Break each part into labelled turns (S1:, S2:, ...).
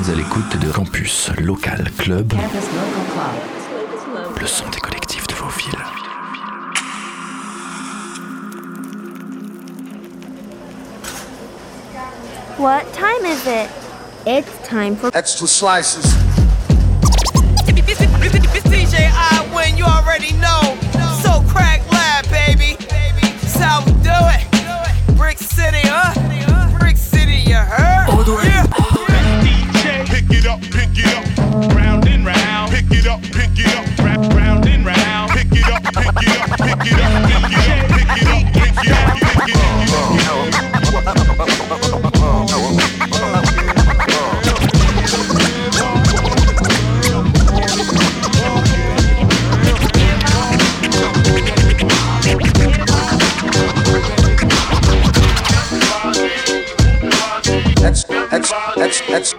S1: êtes à l'écoute de Campus Local Club, le son des collectifs de vos villes.
S2: What time is it? It's time for
S3: extra slices.
S4: When you already know. So crack lab, baby. That's how we do it. Brick City, huh?
S5: It up, round and round. Pick it up, pick it up, ra- round and round. Pick it up, pick it up, pick it up, pick it up, pick it up, pick it up, pick it up.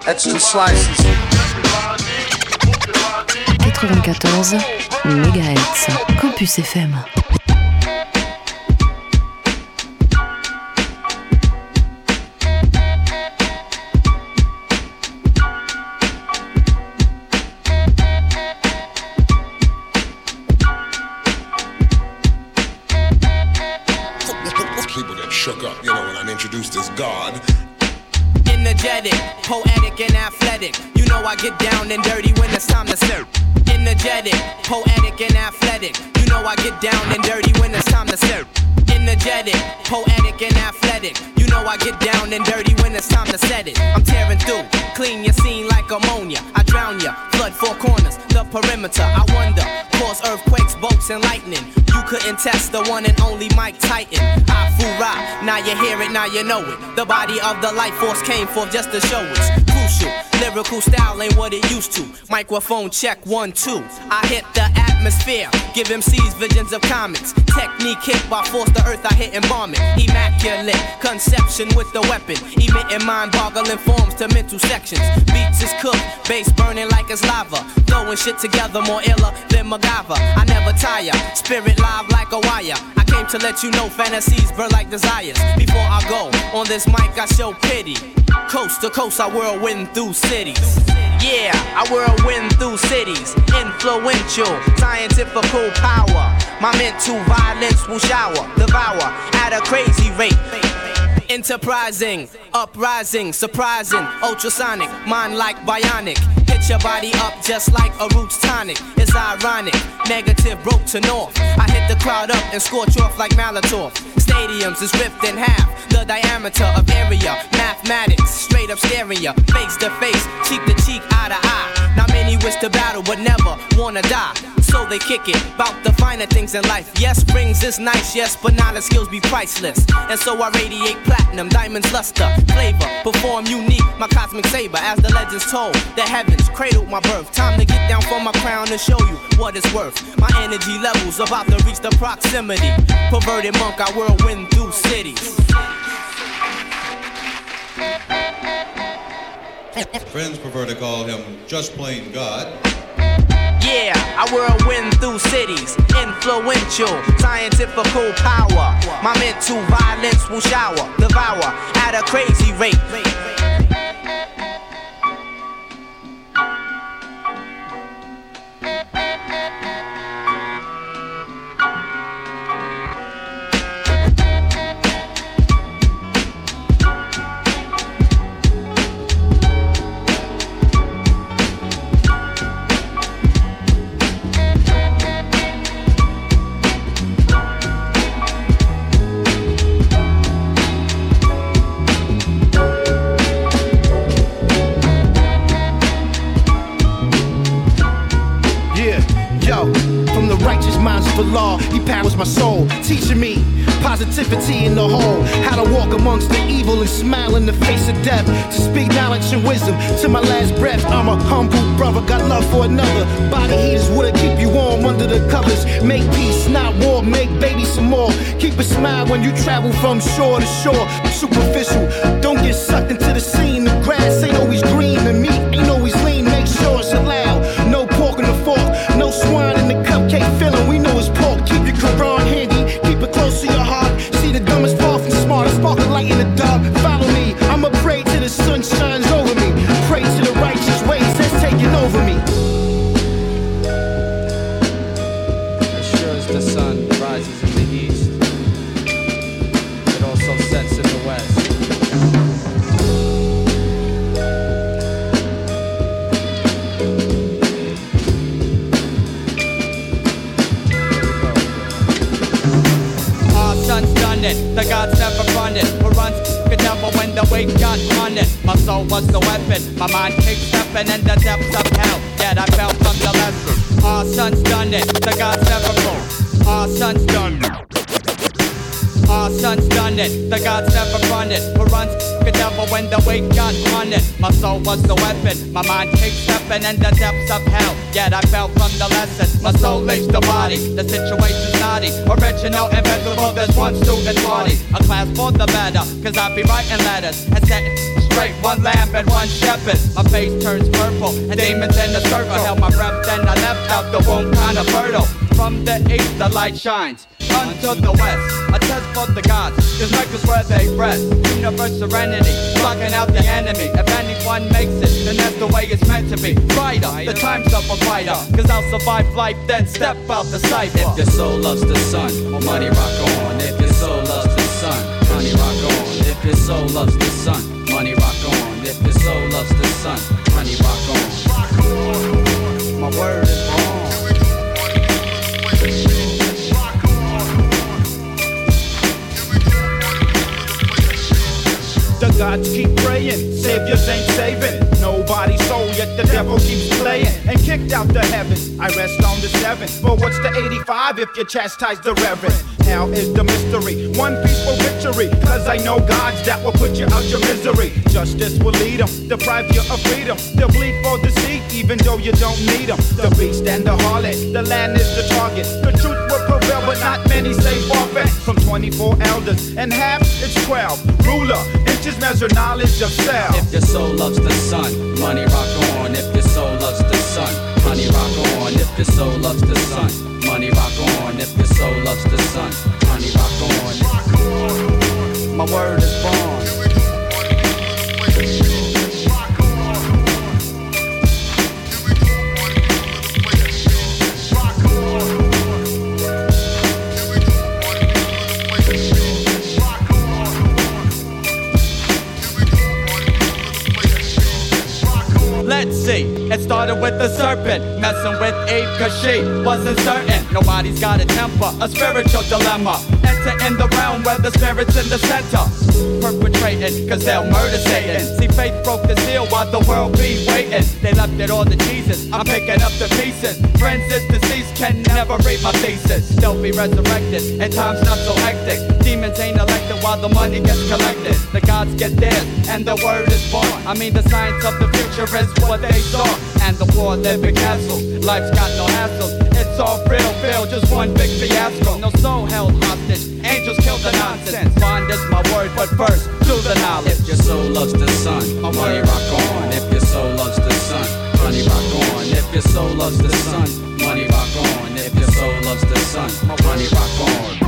S3: Extra slices.
S6: 94 MHz. Campus FM.
S7: People get shook up, you know, when I'm introduced as God.
S4: Energetic, poetic, and athletic. You know I get down and dirty I get down and dirty when it's time to set it. I'm tearing through, clean your scene like ammonia. I drown ya, flood four corners, the perimeter. I wonder, cause earthquakes, bolts, and lightning. You couldn't test the one and only Mike Tyson. Ah, I fool now you hear it, now you know it. The body of the life force came forth just to show it's crucial. Lyrical style ain't what it used to. Microphone check one, two. I hit the atmosphere, give MCs visions of comets. Technique hit by force the earth, I hit it. Immaculate conception with the weapon, emitting mind boggling forms to mental sections. Beats is cooked, bass burning like it's lava. Throwing shit together more iller than MacGyver. I never tire, spirit live like a wire. I came to let you know fantasies burn like desires. Before I go on this mic, I show pity. Coast to coast, I whirlwind through cities. Yeah, I whirlwind through cities. Influential, scientifical power. My mental violence will shower, devour at a crazy rate. Enterprising, uprising, surprising, ultrasonic, mind like bionic. Hit your body up just like a roots tonic. It's ironic, negative broke to north. I hit the crowd up and scorch off like Molotov. Stadiums is ripped in half, the diameter of area. Mathematics, straight up ya, face to face, cheek to cheek, eye to eye. Many wish to battle, but never wanna die. So they kick it, bout the finer things in life. Yes, rings is nice, yes, but now the skills be priceless. And so I radiate platinum, diamonds luster, flavor, perform unique, my cosmic saber. As the legends told, the heavens cradled my birth. Time to get down from my crown and show you what it's worth. My energy levels about to reach the proximity. Perverted monk, I whirlwind through cities.
S8: Friends prefer to call him just plain God.
S4: Yeah, I whirlwind through cities. Influential, scientifical power. My mental violence will shower, devour at a crazy rate.
S9: Travel from shore to shore.
S10: I'm Superficial, Our son's done it, the gods never. Our son's done it. Our son's done it, the gods never run it. Who runs the devil when the weight got on it? My soul was the weapon, my mind kept stepping in the depths of hell. Yet I fell from the lesson. My soul leaves the body, the situation's naughty. Original, invincible, there's one student party. A class for the better, cause I be writing letters and setting straight, one lamb and one shepherd. My face turns purple, and demons in the circle. Held my breath, then I left out the womb, kinda fertile. From the east, the light shines unto the west. A test for the gods, cause Mecca's where they rest. Universe serenity, blocking out the enemy. If anyone makes it, then that's the way it's meant to be. Brighter, the time's up a fighter. Cause I'll survive life, then step out the cipher.
S11: If your soul loves the sun, money rock on. If your soul If your soul loves the sun, money rock on. If your soul loves the sun, money rock on.
S10: My word is wrong.
S12: Gods keep praying, saviors ain't saving. Nobody's soul, yet the devil keeps playing and kicked out the heavens. I rest on the seven. But what's the 85 if you chastise the reverend? How is the mystery? One peaceful victory. Cause I know gods that will put you out your misery. Justice will lead them, deprive you of freedom. They'll bleed for deceit, even though you don't need them. The beast and the harlot, the land is the target. The truth prevail, but not many say forfeit. From 24 elders, and half it's 12. Ruler, inches measure knowledge of self.
S11: If your soul loves the sun, money rock on. If your soul loves the sun, money rock on. If your soul loves the sun, money rock on. If your soul loves the sun, money rock on.
S10: My word is born. With the serpent messing with Eve cause she wasn't certain. Nobody's got a temper, a spiritual dilemma. Enter in the realm where the spirit's in the center. Perpetrating, cause they'll murder Satan. See, faith broke the seal while the world be waiting. They left it all to Jesus, I'm picking up the pieces. Friends is deceased, can never read my thesis. They'll be resurrected, and time's not so hectic. Demons ain't elected while the money gets collected. The gods get theirs, and the word is born. I mean, the science of the future is what they saw. And the poor live in castles. Life's got no hassles. It's all real, feel just one big fiasco. No soul held hostage. Angels kill the nonsense. Bond is my word, but first, do the knowledge.
S11: If your soul loves the sun, money rock on. If your soul loves the sun, money rock on. If your soul loves the sun, money rock on. If your soul loves the sun, money rock on.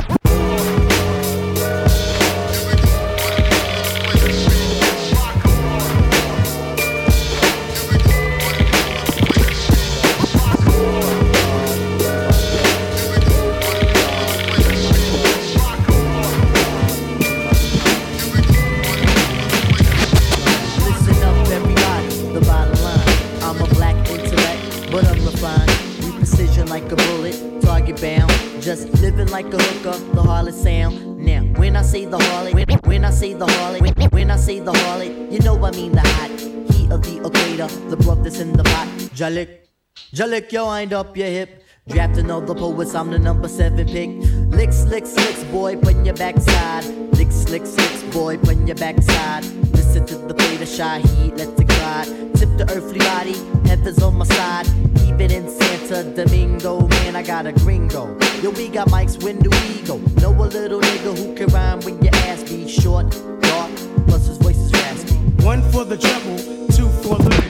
S13: Jalik, Jalik, yo, wind up your hip. Drafting all the poets, I'm the number seven pick. Licks, licks, licks, boy, put your backside. Licks, licks, licks, boy, put your backside. Listen to the play, the shy heat, let it glide. Tip the earthly body, heaven's on my side. Keep it in Santa Domingo, man, I got a gringo. Yo, we got mics, when do we go? Know a little nigga who can rhyme when your ass be short, dark, plus his voice is raspy.
S14: One for the treble, two for the.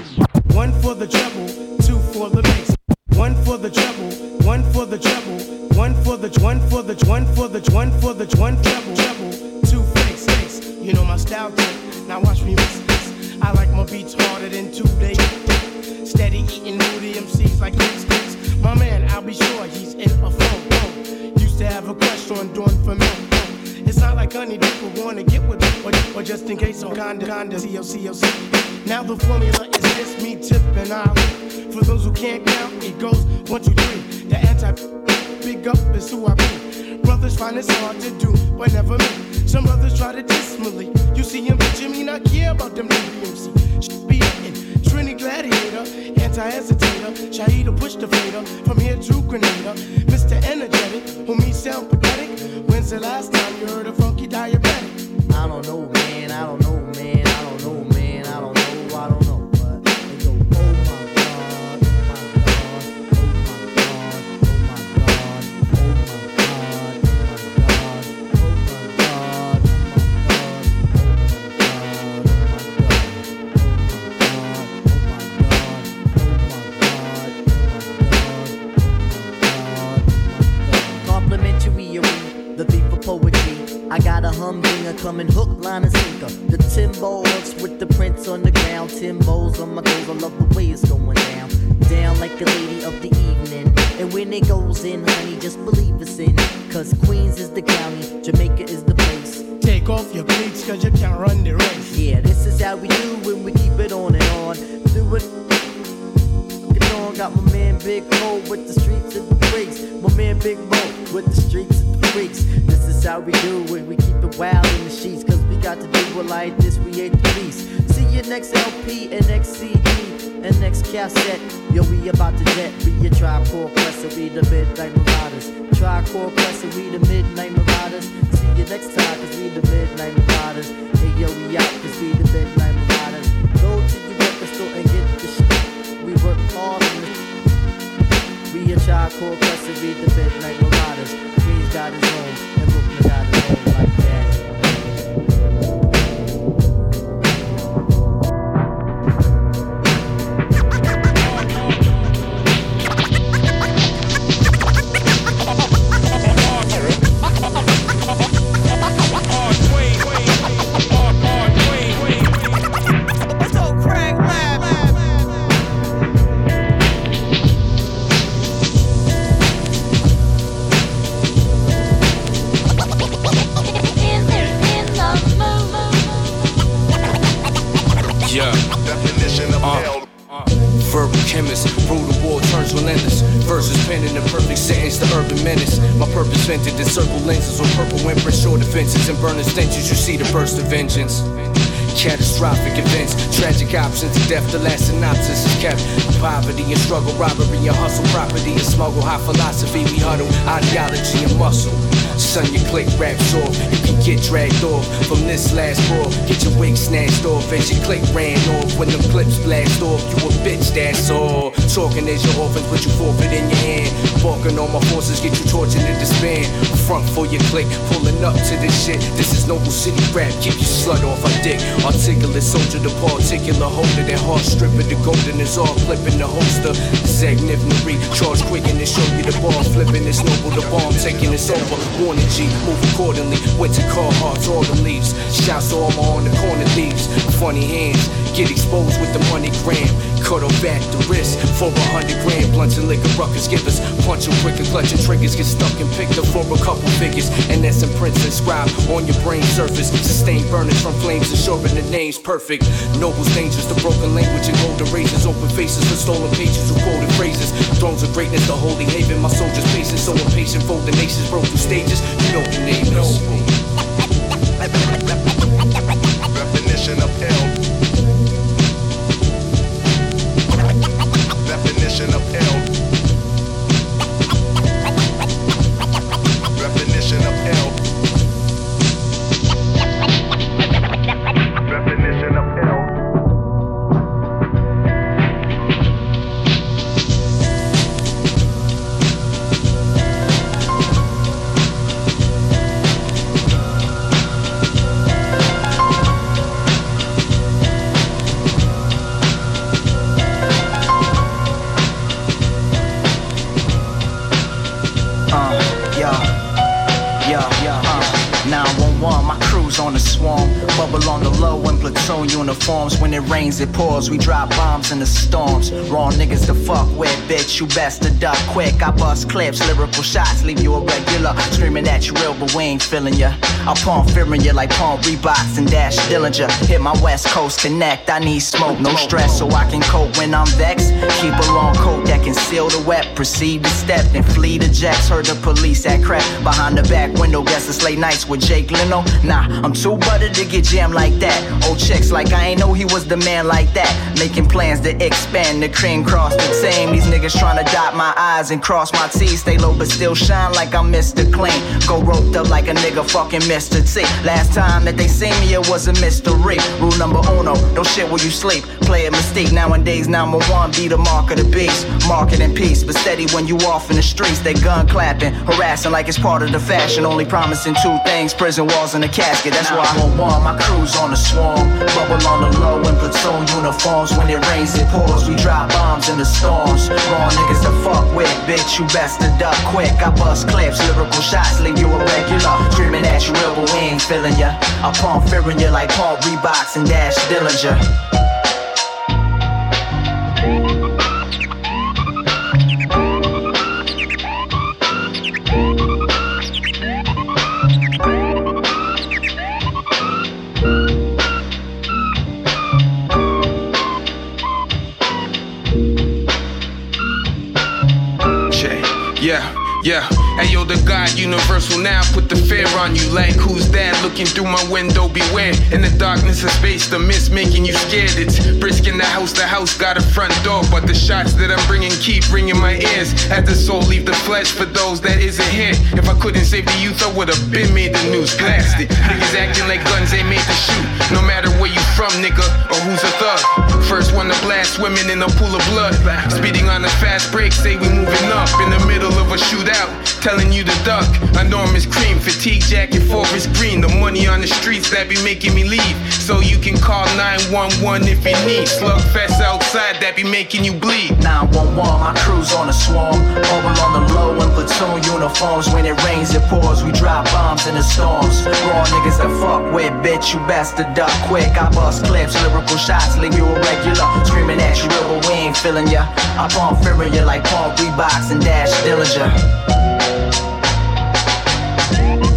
S14: One for the treble, two for the mix. One for the treble, one for the treble, one for the one for the one for the one for the one treble, treble, two fix, fix. You know my style tip. Now watch me mix this. I like my beats harder than two days. Steady eating moody MCs like Kicks Kicks. My man, I'll be sure he's in a phone. Used to have a crush on doing for me. It's not like honey people wanna get with me, or, or just in case I'm kinda, kinda, COCOC. Now the formula just me tipping out. For those who can't count, it goes one, two, three. The anti big up is who I be. Brothers find it's hard to do, but never me. Some brothers try to diss Malik. You see him, but Jimmy not care about them WMC. Should be hitting. Trini Gladiator, anti-hesitator, Shaheeda push the fader, from here to Grenada. Mr. Energetic, who me sound pathetic. When's the last time you heard a funky diabetic?
S13: I don't know, man. I don't know, man. I don't know, man. Line, and sinker. The Timbo hooks with the prints on the ground. Timbo's on my toes. I love the way it's going down. Down like a lady of the evening. And when it goes in, honey, just believe it's in. Cause Queens is the county, Jamaica is the place.
S14: Take off your cleats, cause you can't run the race.
S13: Yeah, this is how we do when we keep it on and on. Do it. Got my man Big Mo with the streets and the breaks. My man Big Mo with the streets and the freaks. This is how we do it. We keep it wild in the sheets, cause we got to do it like this. We ain't the beast. See you next LP and next CD and next cassette. Yo, we about to jet. We tribe called Quest, we the midnight marauders. Called Quest, we the midnight marauders. See you next time, cause we the midnight marauders. Hey yo, we out, cause we the midnight marauders. Go to the record store and get the shit. We work hard on this. We a tribe called Quest, we the midnight marauders. Queens got his home, and Brooklyn got his home
S15: Of vengeance. Catastrophic events, tragic options to death. The last synopsis is kept. Poverty and struggle, robbery and hustle, property and smuggle. High philosophy, we huddle, ideology and muscle. Son, your click raps off. You can get dragged off from this last ball. Get your wig snatched off as your click ran off. When the clips blast off, you a bitch, that's all. Talking as your orphans, put you forfeit in your hand. Barking on my forces, get you tortured and disband. Front for your click, pulling up to this shit. This is Noble City rap, keep your slut off my dick. Articulate soldier, the particular holder. That heart stripping, the golden is all flipping the holster. Zagnivnery, charge quick and they show you the ball flipping. It's noble, the bomb taking it's over. Warning G, move accordingly. Winter car hearts, all the leaves. Shouts all my on the corner leaves. Funny hands, get exposed with the money gram. Cut off back the wrist for a hundred grand. Blunts and liquor ruckers give us. Punch 'em quick and clutch clutching triggers. Get stuck and picked up for a couple figures. And that's imprints inscribed on your brain surface. Sustained burners from flames, ensuring the name's perfect. Nobles dangerous, the broken language and golden razors. Open faces for stolen pages with quoted phrases. Thrones of greatness, the holy haven. My soldiers pacing, so impatient. Fold the nations, broke through stages. You know the name is.
S16: In platoon uniforms. When it rains, it pours. We drop bombs in the storms. Wrong niggas to fuck with, bitch. You best to duck quick. I bust clips, lyrical shots, leave you a regular. Screaming at you real, but we ain't feeling ya. I palm fearing you like palm Reeboks and Daz Dillinger. Hit my West Coast connect. I need smoke, no stress, so I can cope when I'm vexed. Keep a long coat that can seal the wet. Proceed to step, then flee the jets. Heard the police at crap behind the back window. Guess it's late nights with Jake Leno. Nah, I'm too buttered to get jammed like that. Old chicks like I ain't know he was the man like that. Making plans to expand the cream cross the same. These niggas trying to dot my eyes and cross my T's. Stay low but still shine like I'm Mr. Clean. Go roped up like a nigga fucking Mr. T. Last time that they seen me, it was a mystery. Rule number uno, don't shit where you sleep. Play a mistake nowadays. Number one, be the mark of the beast. Market in peace, but steady when you off in the streets. They gun clapping, harassing like it's part of the fashion. Only promising two things: prison walls and a casket. That's why I want one. My crew's on the swarm, bubble on the low in platoon uniforms. When it rains, it pours. We drop bombs in the storms. Wrong niggas to fuck with, bitch. You best to duck quick. I bust clips, lyrical shots, leave you a regular. Screaming at you but we ain't feeling ya. I pump fearing you like Paul Reeboks and Daz Dillinger.
S17: Yeah. Hey yo, the God universal now put the fear on you. Like who's that looking through my window? Beware. In the darkness of space, the mist making you scared. It's brisk in the house, the house got a front door. But the shots that I'm bringing keep ringing my ears. Had the soul leave the flesh for those that isn't here. If I couldn't save the youth, I would've been made the news. Blasted. Niggas acting like guns ain't made to shoot. No matter where you from, nigga, or who's a thug. First one to blast women in a pool of blood. Speeding on a fast break, say we moving up in the middle of a shootout. Telling you to duck. Enormous cream, fatigue jacket, forest green. The money on the streets that be making me leave. So you can call 911 if you need. Slugfest outside that be making you bleed.
S16: 911, my crew's on the swarm. Mobile on the low in platoon uniforms. When it rains, it pours. We drop bombs in the storms. Raw niggas to fuck with, bitch. You best to duck quick. I bust clips, lyrical shots, leave you a regular. Screaming at you, but we ain't feeling ya. I pump fearing you like Paul Reeboks and Daz Dillinger. My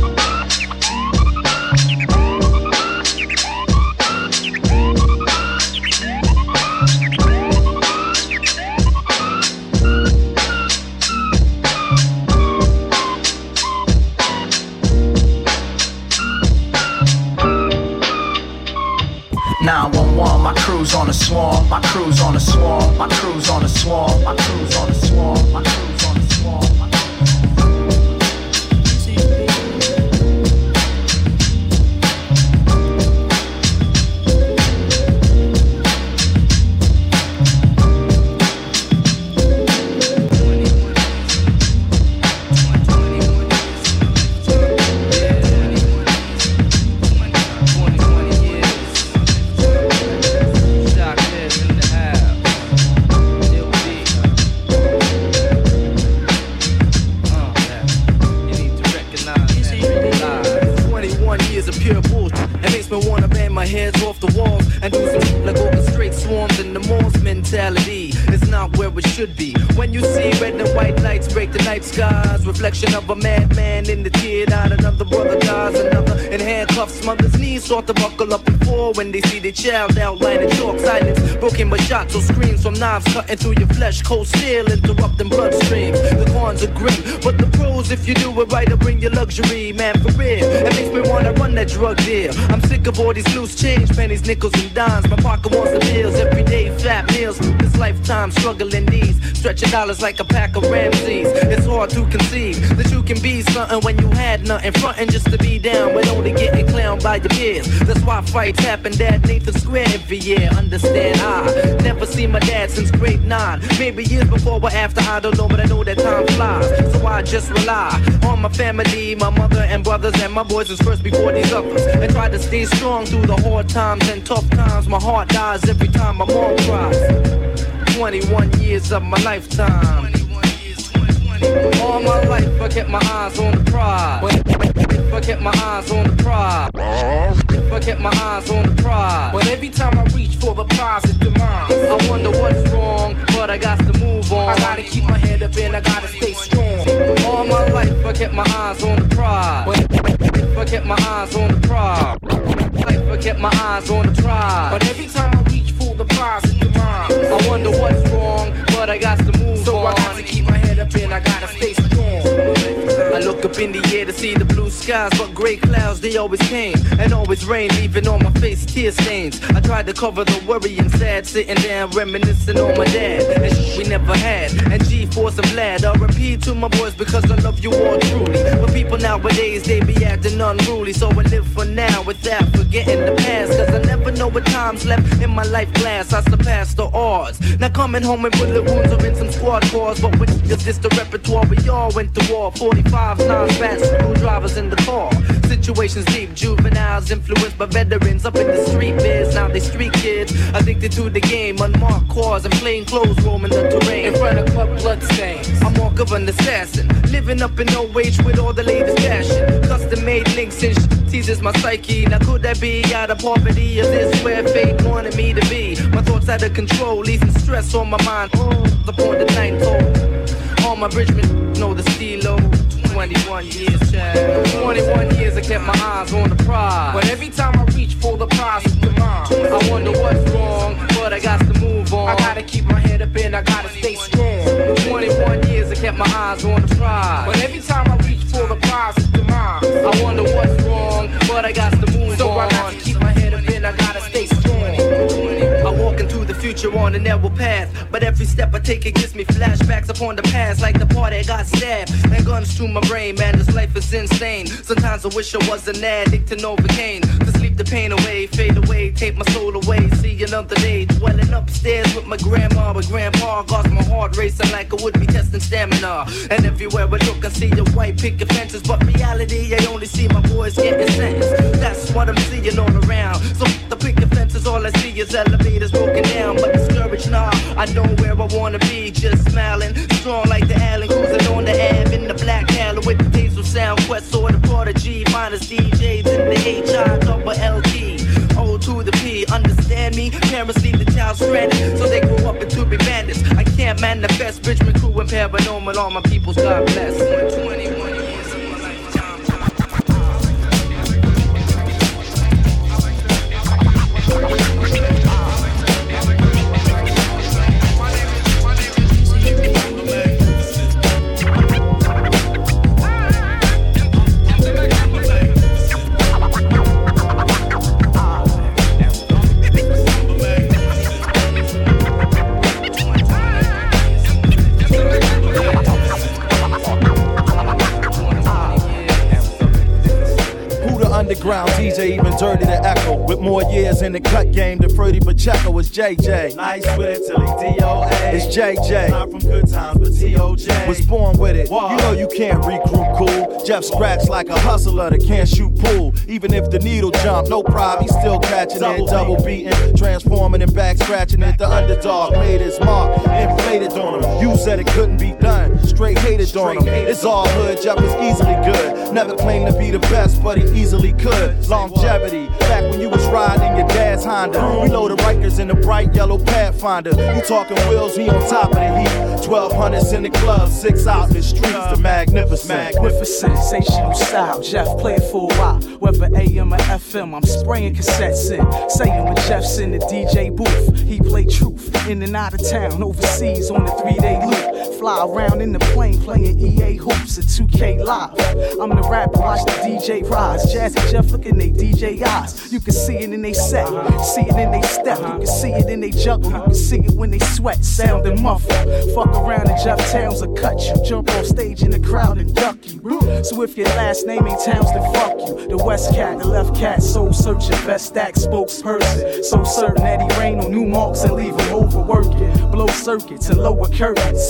S4: makes wanna bang my heads off the walls and do some like orchestrate swarms in the malls mentality. It's not where it should be. When you see red and white lights break the night skies, reflection of a madman in the tear out, another brother dies, another in handcuffs, mother's knees start to buckle up and fall when they see their child outline in chalk silence, broken by shots or screams from knives cutting through your flesh, cold steel interrupting bloodstreams. The cons are great, but the pros, if you do it right, will bring you luxury, man, for real. It makes me wanna run that drug deal. I'm sick of all these loose change, pennies, nickels, and dimes. My pocket wants the bills, everyday fat meals. This lifetime struggling these, stretching dollars like a pack of Ramses. It's hard to conceive that you can be something when you had nothing, fronting just to be down, but only getting clowned by your peers. That's why fights happen at Nathan Square every year. Understand I never seen my dad since grade nine, maybe years before or after. I don't know, but I know that time flies, so I just rely on my family, my mother and brothers and my boys was first before these others, and try to stay strong through the hard times and tough times. My heart dies every time my mom cries. 21 years of my lifetime. All my life I kept my eyes on the prize. If I kept my eyes on the prize. If I kept my eyes on the prize. But every time I reach for the prize, it's demise. I wonder what's wrong, but I got to move on. I gotta keep my head up and I gotta stay strong. All my life I kept my eyes on the prize. But I kept my eyes on the prize. Life I kept my eyes on the prize. But every time I reach I wonder what's wrong, but I got to move so on. So I gotta keep my head up and I gotta stay strong. I look up in the air to see the blue skies, but gray clouds they always came and always rain, leaving on my face tear stains. I tried to cover the worry and sad, sitting down reminiscing on my dad and shit we never had. And G-force I'm. I repeat to my boys because I love you all truly. But people nowadays they be acting unruly, so I live for now without forgetting the past. Cause I never know what time's left in my life glass. I surpass the odds. Now coming home with bullet wounds or in some squad cars, but with just this the repertoire we all went to war. 45 nine fat screwdrivers in the car. Situations deep, juveniles influenced by veterans up in the street biz. Now they street kids addicted to the game, unmarked cars and plain clothes roaming the terrain. In front of club bloodstains, I'm mark of an assassin, living up in old age with all the latest fashion. Custom made links and sh- teases my psyche. Now could that be out of poverty? Is this where fate wanted me to be? My thoughts out of control, leaving stress on my mind. Oh, the night toll. All my bridgemen know the stilo. 21 years, child. 21 years I kept my eyes on the prize. But every time I reach for the prize. I wonder what's wrong, but I got to move on. I gotta keep my head up and I gotta stay strong. 21 years I kept my eyes on the prize. But every time I reach for the prize, it's demise. I wonder what's wrong, but I got to move so on. So I gotta keep my head future on a narrow path, but every step I take it gives me flashbacks upon the past, like the part that got stabbed and guns to my brain. Man, this life is insane. Sometimes I wish I was an addict to Novocaine to sleep the pain away, fade away, take my soul away. See another day, dwelling upstairs with my grandma, but grandpa got my heart racing like I would be testing stamina. And everywhere I look, I see the white picket fences, but reality, I only see my boys getting sentenced. That's what I'm seeing all around. So the picket fences, all I see is elevators broken down, but discouraged now. I know where I wanna be, just smiling, strong like the Allen, cruising on the Ave in the black Halo with the diesel sound quest or the prodigy, minus DJs in the HI double LT. O to the P, understand me? Parents leave the child stranded, so they grow up into be bandits. I can't manifest Bridgman crew and paranormal, all my peoples, God bless. 21
S18: more years in the cut game than Freddie Pacheco is JJ.
S19: Nice with it till he DOA.
S18: It's JJ.
S19: Not from good times, but TOJ.
S18: Was born with it. You know you can't recruit cool. Jeff scratch like a hustler that can't shoot pool. Even if the needle jump, no problem, he's still catching it. Double beating, transforming and back scratching it. The underdog made his mark, inflated on him. You said it couldn't be done, straight hated on him. It's all hood, Jeff was easily good. Never claimed to be the best, but he easily could. Longevity, back when you was riding your dad's Honda. We load the Rikers in the bright yellow Pathfinder. You talking wheels, he on top of the heat. 1200s in the club, six out the streets, the magnificent.
S20: Magnificent, sensational style. Jeff play it for a while. Whether AM or FM, I'm spraying cassettes in. Saying when Jeff's in the DJ booth, he play truth. In and out of town, overseas on the three day loop. Fly around in the plane playing EA hoops at 2K Live. I'm the rapper, watch the DJ rise. Jazzy Jeff look in they DJ eyes. You can see it in they set, see it in they step. You can see it in they juggle, you can see it when they sweat, sound and muffle. Fuck around and Jeff Townes will cut you. Jump off stage in the crowd and duck you. So if your last name ain't Townes, then fuck you. The West Cat, the Left Cat, soul searching, best stack spokesperson. So certain that he rain on new marks and leave him overworking. Blow circuits and lower curtains.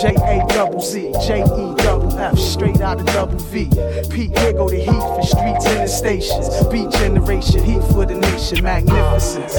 S20: J A double Z, J E double F, straight out of double V. Pete, go the heat for streets and the stations. Beat generation, heat for the nation, magnificence.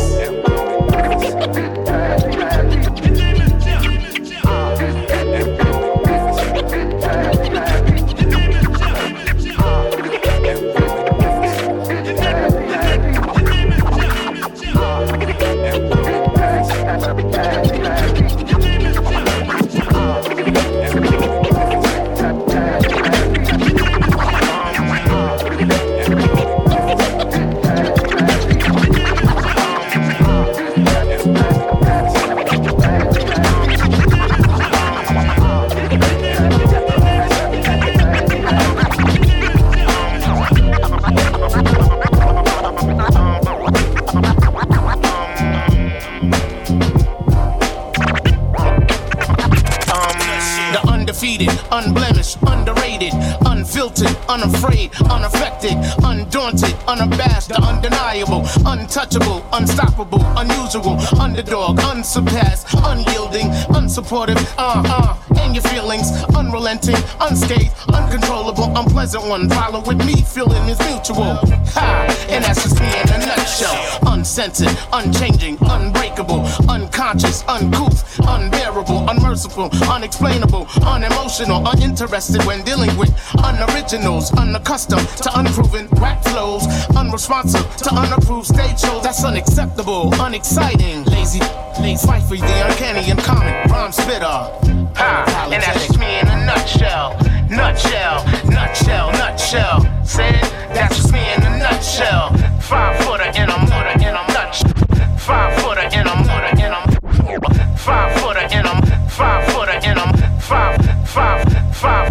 S21: Unafraid, unaffected, undaunted, unabashed, the undeniable, untouchable, unstoppable, unusual, underdog, unsurpassed, unyielding, unsupportive, uh uh, and your feelings, unrelenting, unscathed, uncontrollable, unpleasant one. Follow with me, feeling is mutual. Ha! And that's just me in a nutshell. Uncensored, unchanging, unbreakable, unconscious, uncouth, unbearable, unmerciful, unexplainable, unemotional, uninterested when dealing with unoriginals, unaccustomed to unproven rap flows, unresponsive to unapproved stage shows. That's unacceptable, unexciting, lazy, lazy, fight for the uncanny and common rhyme spitter. Ha! And that's just me in a nutshell. Nutshell, nutshell, nutshell. Say that's just me in a nutshell. Five footer in a mutter in a nutshell. Five footer in a mutter in a five footer in a five footer in a five five five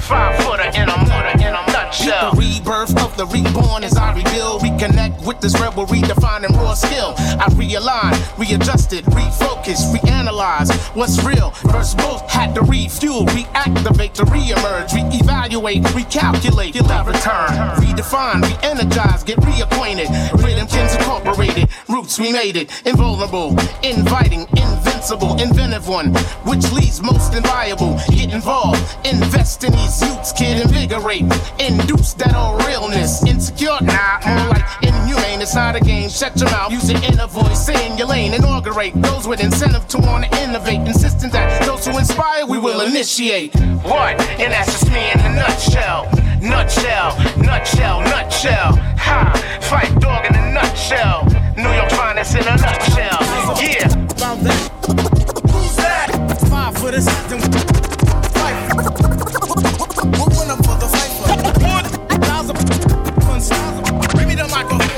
S21: five footer in a mutter in a nutshell. The rebirth of the reborn as I rebuild, reconnect with this rebel, redefining raw skill. I realign, readjusted, refocus, reanalyze what's real. First both had to refuel, reactivate to reemerge, reevaluate, recalculate, get that return, redefine, re-energize, get reacquainted. Rhythm kins incorporated, roots we made it, invulnerable, inviting, invincible, inventive one, which leads most inviable. Get involved, invest in these youths, kid, invigorate, induce that old realness. Insecure, nah, more like It's not a game. Shut your mouth, use your inner voice, stay in your lane, inaugurate those with incentive to want to innovate, insisting that those who inspire we will initiate. What? And that's just me in a nutshell. Nutshell, nutshell, nutshell. Ha! Fight dog in a nutshell. New York finest in a nutshell. Yeah. About that. Who's that? Five for the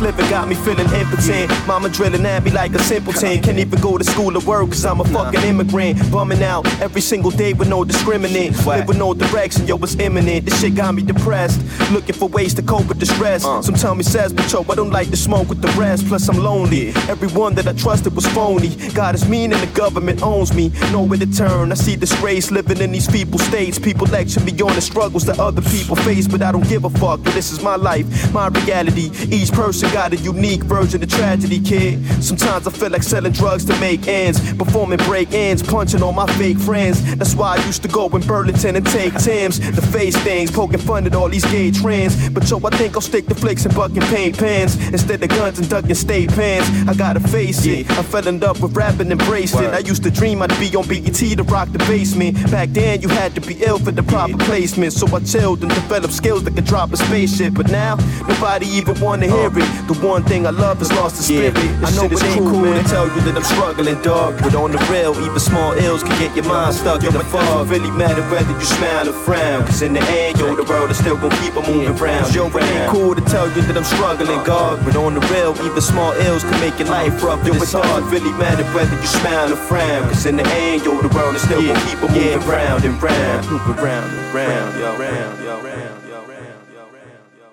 S18: living got me feeling impotent. Mama drilling at me like a simpleton. Can't even go to school or work cause I'm a fucking immigrant. Bumming out every single day with no discriminate. Live with no direction, yo, it's imminent. This shit got me depressed. Looking for ways to cope with the stress. Uh. Some tell me says, but yo, I don't like to smoke with the rest. Plus, I'm lonely. Everyone that I trusted was phony. God is mean and the government owns me. Nowhere to turn. I see disgrace living in these feeble states. People lecture me on the struggles that other people face, but I don't give a fuck. This is my life, my reality. Each person got a unique version of tragedy, kid. Sometimes I feel like selling drugs to make ends, performing break ins, punching all my fake friends. That's why I used to go in Burlington and take Tim's to face things, poking fun at all these gay trends. But yo, I think I'll stick to flicks and bucking paint pans instead of guns and ducking state pans. I gotta face it. I fell in love with rapping, embraced it. I used to dream I'd be on BET to rock the basement. Back then, you had to be ill for the proper placement, so I chilled and developed skills that could drop a spaceship. But now, nobody even wanna hear uh. it. The one thing I love is lost the spirit. I know it ain't cool to tell you that I'm struggling, dog. But on the real, even small ills can get your mind stuck in the fog. Really matter whether you smile or frown. Cause in the end, yo, the world is still gonna keep on moving round. Yo, it ain't cool to tell you that I'm struggling, God. But on the real, even small ills can make your life rough. Yo, it's hard. Really matter whether you smile or frown. Cause in the end, yo, the world is still gonna keep on moving round and round. Moving round and round, yo, round, yo, round, yo, round.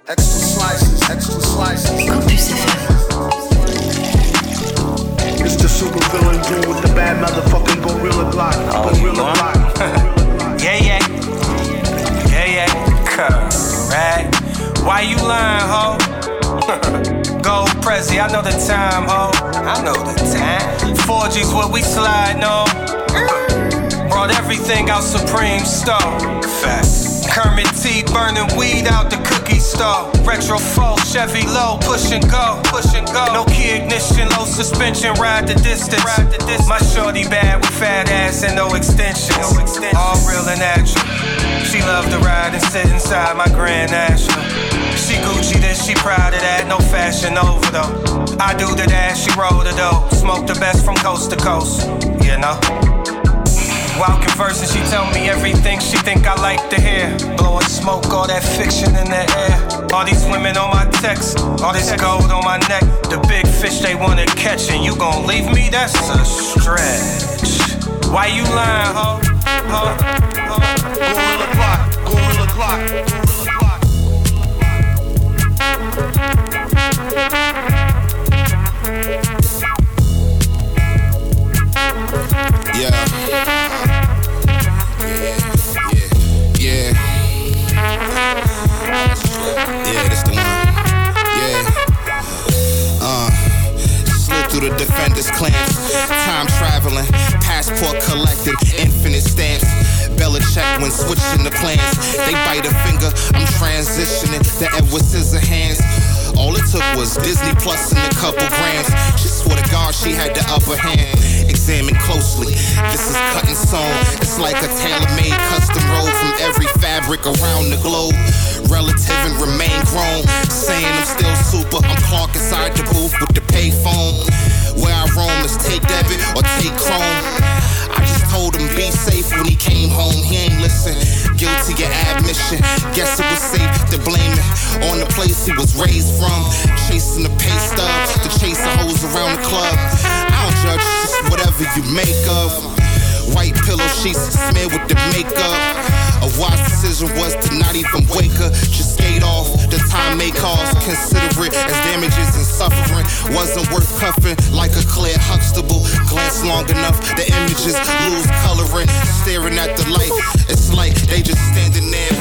S6: Extra slices, extra slices.
S12: It's the super villain dude with the bad motherfucking gorilla block. Oh, gorilla block.
S22: Yeah, yeah. Yeah, yeah. Correct. Why you lying, ho? Go Prezi, I know the time, ho. I know the time. 4G's what we sliding on. Brought everything out Supreme Store. Facts. Kermit T burning weed out the cookie store. Retro 4, Chevy low, push and go, push and go. No key ignition, low suspension, ride the distance. Ride the distance. My shorty bad with fat ass and no extensions. No extensions. All real and natural. She love to ride and sit inside my Grand National. She Gucci this, she proud of that, no fashion over though. I do the dash, she roll the dough. Smoke the best from coast to coast, you know. While conversing, she tell me everything she think I like to hear. Blowing smoke, all that fiction in the air. All these women on my text, all this gold on my neck. The big fish they wanna catch, and you gon' leave me? That's a stretch. Why you lying, ho? Ho?
S23: Yeah. Yeah. Yeah, this the one. Yeah. Uh. Slid through the defenders clans. Time traveling. Passport collected. Infinite stamps. Belichick when switching the plans. They bite a finger. I'm transitioning to Edward Scissorhands. All it took was Disney Plus and a couple grams. She swore to God she had the upper hand. Examine closely. This is cut and sewn. It's like a tailor-made custom robe from every fabric around the globe. Relative and remain grown. Saying I'm still super. I'm Clark inside the booth with the payphone. Where I roam is take debit or take chrome. I just told him be safe when he came home. He ain't listen. Guilty of admission. Guess it was safe to blame it on the place he was raised from. Chasing the pay stub to chase the hoes around the club. I don't judge, whatever you make of. White pillow sheets smeared with the makeup. A wise decision was to not even wake her, just skate off. The time may cause, consider it as damages and suffering. Wasn't worth cuffing like a Claire Huxtable. Glance long enough, the images lose coloring. Staring at the light, it's like they just standing there.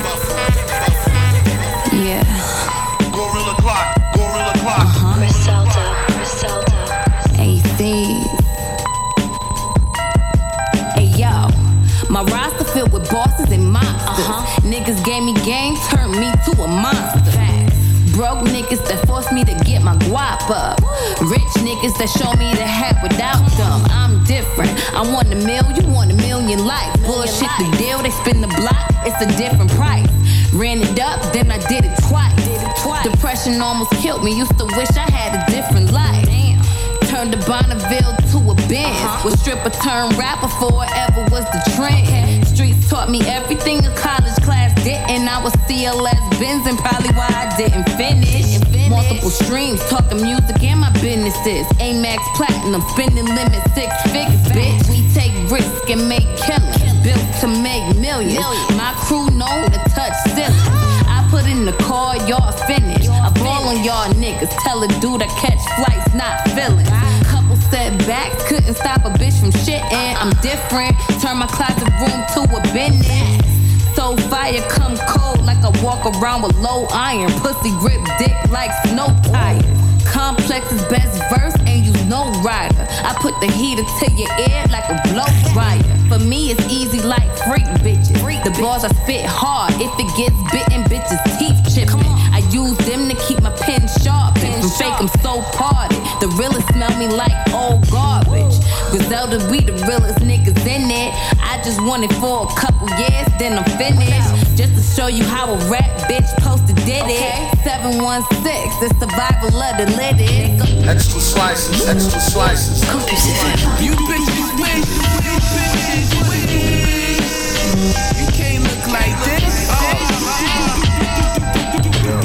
S24: Yeah. Up. Rich niggas that show me the hat without them. I'm different. I want a mill, you want a million likes. Bullshit the deal, they spin the block, it's a different price. Ran it up, then I did it twice. Depression almost killed me, used to wish I had a different life. Turned the Bonneville to a Benz. Uh-huh. Was stripper turned rapper before ever was the trend. Streets taught me everything a college class didn't. I was CLS Benz and probably why I didn't finish. Multiple streams, talking music and my businesses. Amex Platinum, spending limit six figures, bitch. We take risk and make killings. Built to make millions. My crew known to touch ceilings. I put in the car, y'all finished. I ball on y'all niggas. Tell a dude I catch flights, not feelings. Couple setbacks, couldn't stop a bitch from shitting. I'm different. Turn my closet room to a business. So fire come cold like I walk around with low iron. Pussy grip dick like snow tires. Complex is best verse and use no rider. I put the heater to your ear like a blow dryer. For me, it's easy like freak bitches. The bars I spit hard. If it gets bitten, bitches teeth chipping. I use them to keep my pen sharp. From fake, I'm so parted. The realest smell me like old garbage. Griselda, we the realest niggas in it. I just want it for a show you how a rap bitch posted did it. 716, the survival of the littest.
S6: Extra slices, extra slices.
S25: You bitches wish. You can't look like this.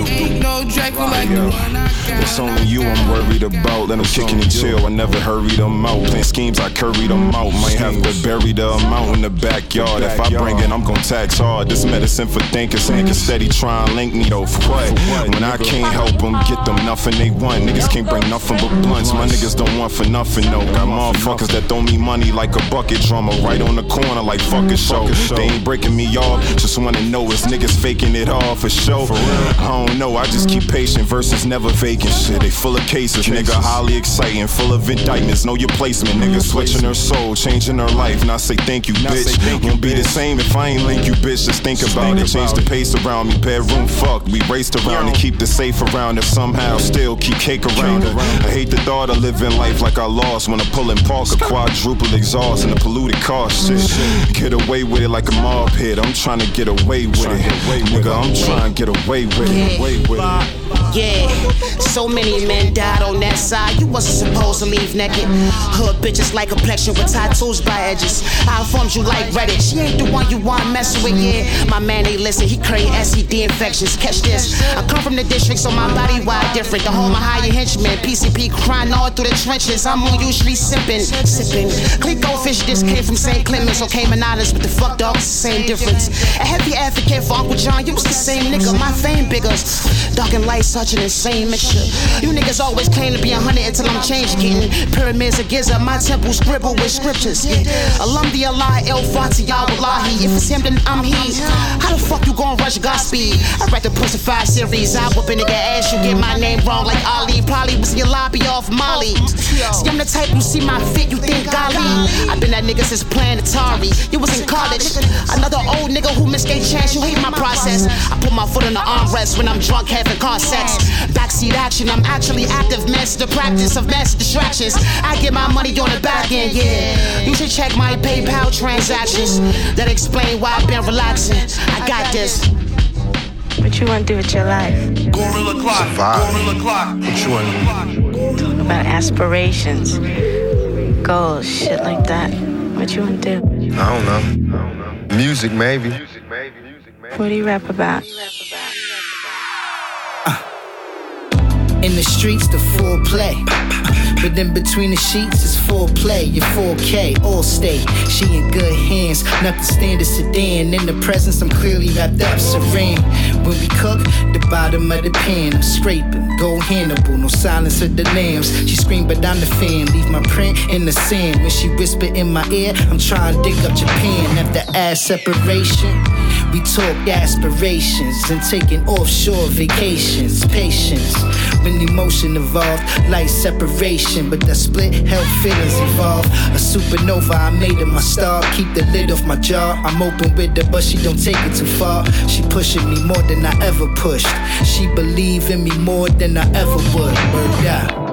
S25: Ain't no Draco like the one I got.
S26: It's only you I'm worried about. Let them kick and chill. I never hurry them out. Playing schemes, I curry them out. Might have to bury the amount in the backyard. If I bring it, I'm gon' tax hard. This medicine for thinkers. Niggas steady trying link me though. For what? When I can't help them, get them nothing they want. Niggas can't bring nothing but blunts. My niggas don't want for nothing, no. Got motherfuckers that throw me money like a bucket drummer. Right on the corner like fuck a show. They ain't breaking me off. Just wanna know it's niggas faking it all for show. I don't know, I just keep patient versus never vacant shit. They full of cases, nigga, highly exciting, full of indictments. Know your placement, nigga. Switching her soul, changing her life. Now say thank you, bitch. Won't be the same if I ain't link you, bitch. Just think about it. Change the pace around me. Bedroom fuck. We raced around and keep the safe around. If somehow still keep cake around it. I hate the thought of living life like I lost when I pull in park a quadruple exhaust in a polluted car. Shit, get away with it like a mob hit. I'm trying to get away with it, nigga. I'm trying to get away with it. Away with it.
S27: Yeah, so many men died on that side. You wasn't supposed to leave naked. Hood bitches like complexion with tattoos by edges. I informed you like Reddit. She ain't the one you want messing with. Yeah, my man ain't listen. He crave STD infections. Catch this. I come from the district, so my body wide different. The home of higher henchmen. PCP crying all through the trenches. I'm usually sipping, sipping. Click goldfish. This came from St. Clements or Cayman Islands, but the fuck dog, same difference. A heavy advocate for Uncle John. You was the same nigga. My fame bigger. Dark and light, such an insane mixture. You niggas always claim to be a hundred until I'm changed. Getting pyramids of Giza, my temple scribble with scriptures. Yeah. Alumdi Allah, El Fatiha, Wallahi. If it's him, then I'm he. How the fuck you gon' rush Godspeed? I read the Pussy 5 series. I whoop a nigga ass, you get my name wrong like Ali. Probably was in your lobby off Molly. See, I'm the type who see my fit, you think golly. I've been that nigga since playing Atari. You was in college. Another old nigga who missed a chance, you hate my process. I put my foot on the armrest when I'm drunk having car sex. Backseat action, I'm actually active, master the practice of mass distractions. I get my money on the back end, yeah. You should check my PayPal transactions. That explain why I've been relaxing. I got this.
S28: What you want to do with your life?
S5: Gorilla clock.
S29: Survive.
S5: Gorilla clock.
S29: What you want to
S28: Talk about aspirations, goals, shit like that. What you want to do?
S29: I don't know. Music, maybe.
S28: What do you rap about? Uh.
S12: In the streets, the full play. But in between the sheets is full play. Your 4K, all stay. She in good hands, nothing standard sedan. In the presence, I'm clearly wrapped up, serene. When we cook, the bottom of the pan, I'm scraping. Go Hannibal, no silence of the lambs. She scream, but I'm the fan. Leave my print in the sand. When she whisper in my ear, I'm trying to dig up Japan. After ass separation. We talk aspirations and taking offshore vacations. Patience when emotion evolved, light separation, but that split held feelings evolved. A supernova, I made it my star. Keep the lid off my jaw. I'm open with her, but she don't take it too far. She pushing me more than I ever pushed. She believe in me more than I ever would. Word out.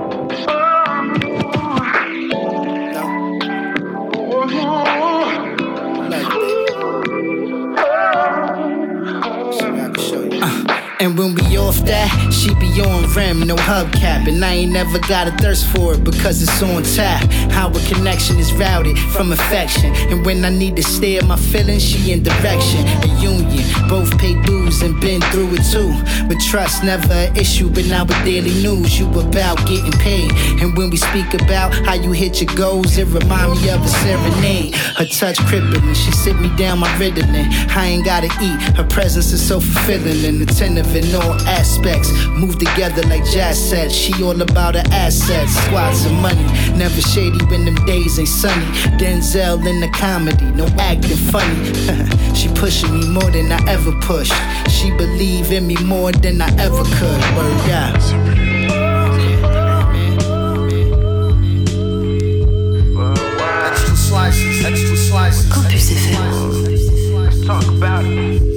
S12: Uh, and when we off that, she be on rim, no hubcap. And I ain't never got a thirst for it because it's on tap. How a connection is routed from affection. And when I need to stare my feelings, she in direction. A union, both pay dues and been through it too. But trust never an issue, but now with daily news, you about getting paid. And when we speak about how you hit your goals, it remind me of a serenade. Her touch crippling, she sit me down my Ritalin. I ain't gotta eat, her presence is so fulfilling and attentive in all aspects. Move together like jazz sets. She all about her assets, squads of money. Never shady when them days ain't sunny. Denzel in the comedy, no acting funny. she pushing me more than I ever pushed. She believe in me more than I ever could. Word out.
S6: Extra slices, extra slices.
S24: Campus FM.
S5: Talk about it.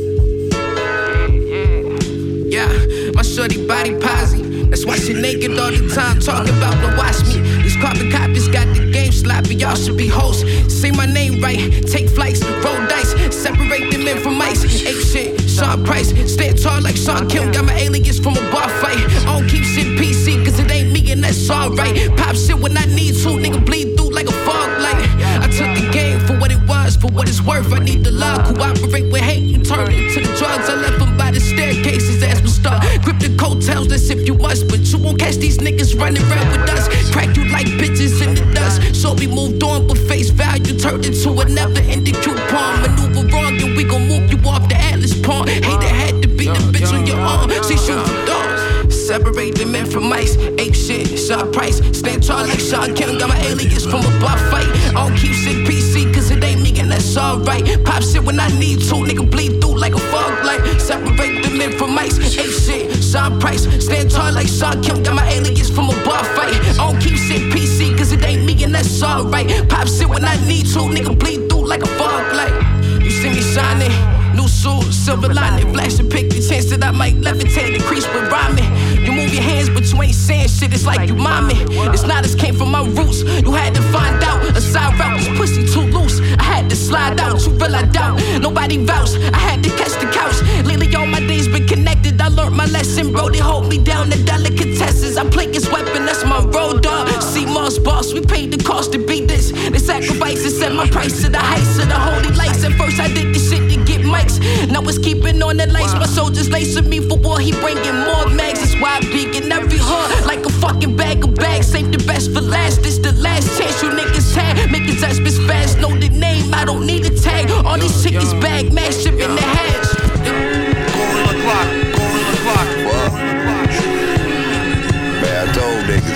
S30: Shorty body posse. That's why she naked all the time, talking about the watch me. These carbon copies got the game sloppy, y'all should be hosts. Say my name right, take flights, roll dice, separate the men from mice. Ape shit, Sean Price, stand tall like Shawn Kemp, got my alias from a bar fight. I don't keep shit PC, cause it ain't me and that's alright. Pop shit when I need to, nigga bleed through like a fog light. I took the game for was, for what it's worth. I need the love, cooperate with hate, you turn it to the drugs. I left them by the staircases as we start. Grip the coattails, let's if you must, but you won't catch these niggas running around with us. Crack you like bitches in the dust. So we moved on, but face value turned into a never ending coupon. Maneuver wrong, and we gon' move you off the Atlas pawn. Hate it had to be the bitch on your arm. See, shoot for dogs. Separate the men from mice. Ape shit, Sean Price. Stand tall like Shawn Kemp. Sean Price. Stand tall like Shawn Kemp. Got my alias from a bar fight. I don't keep shit PC, cause it ain't me, and that's alright. Pop shit when I need to. Nigga bleed through like a fog light. You see me shining. New suit, silver lining, flashing pick the chance that I might levitate, The increase with rhyming. You move your hands, but you ain't saying shit, it's like you mommy. It's not as came from my roots. You had to find out a side route, this pussy too loose. I had to slide out, you real I doubt. Nobody vouch, I had to catch the couch. Lately, all my days learned my lesson, bro. They hold me down to delicatesses. I play his weapon, that's my road dog. See Moss boss, we paid the cost to beat this. The sacrifices set my price to the heights of the holy lights. At first, I did this shit to get mics. Now it's keeping on the lights. My soldiers lacing me for war. He bringing more mags. That's why I peek in every hood like a fucking bag of bags. Save the best for last. This the last chance you niggas had. Make it touch fast. Know the name. I don't need a tag. All these tickets bag, mash up in the hatch.
S31: I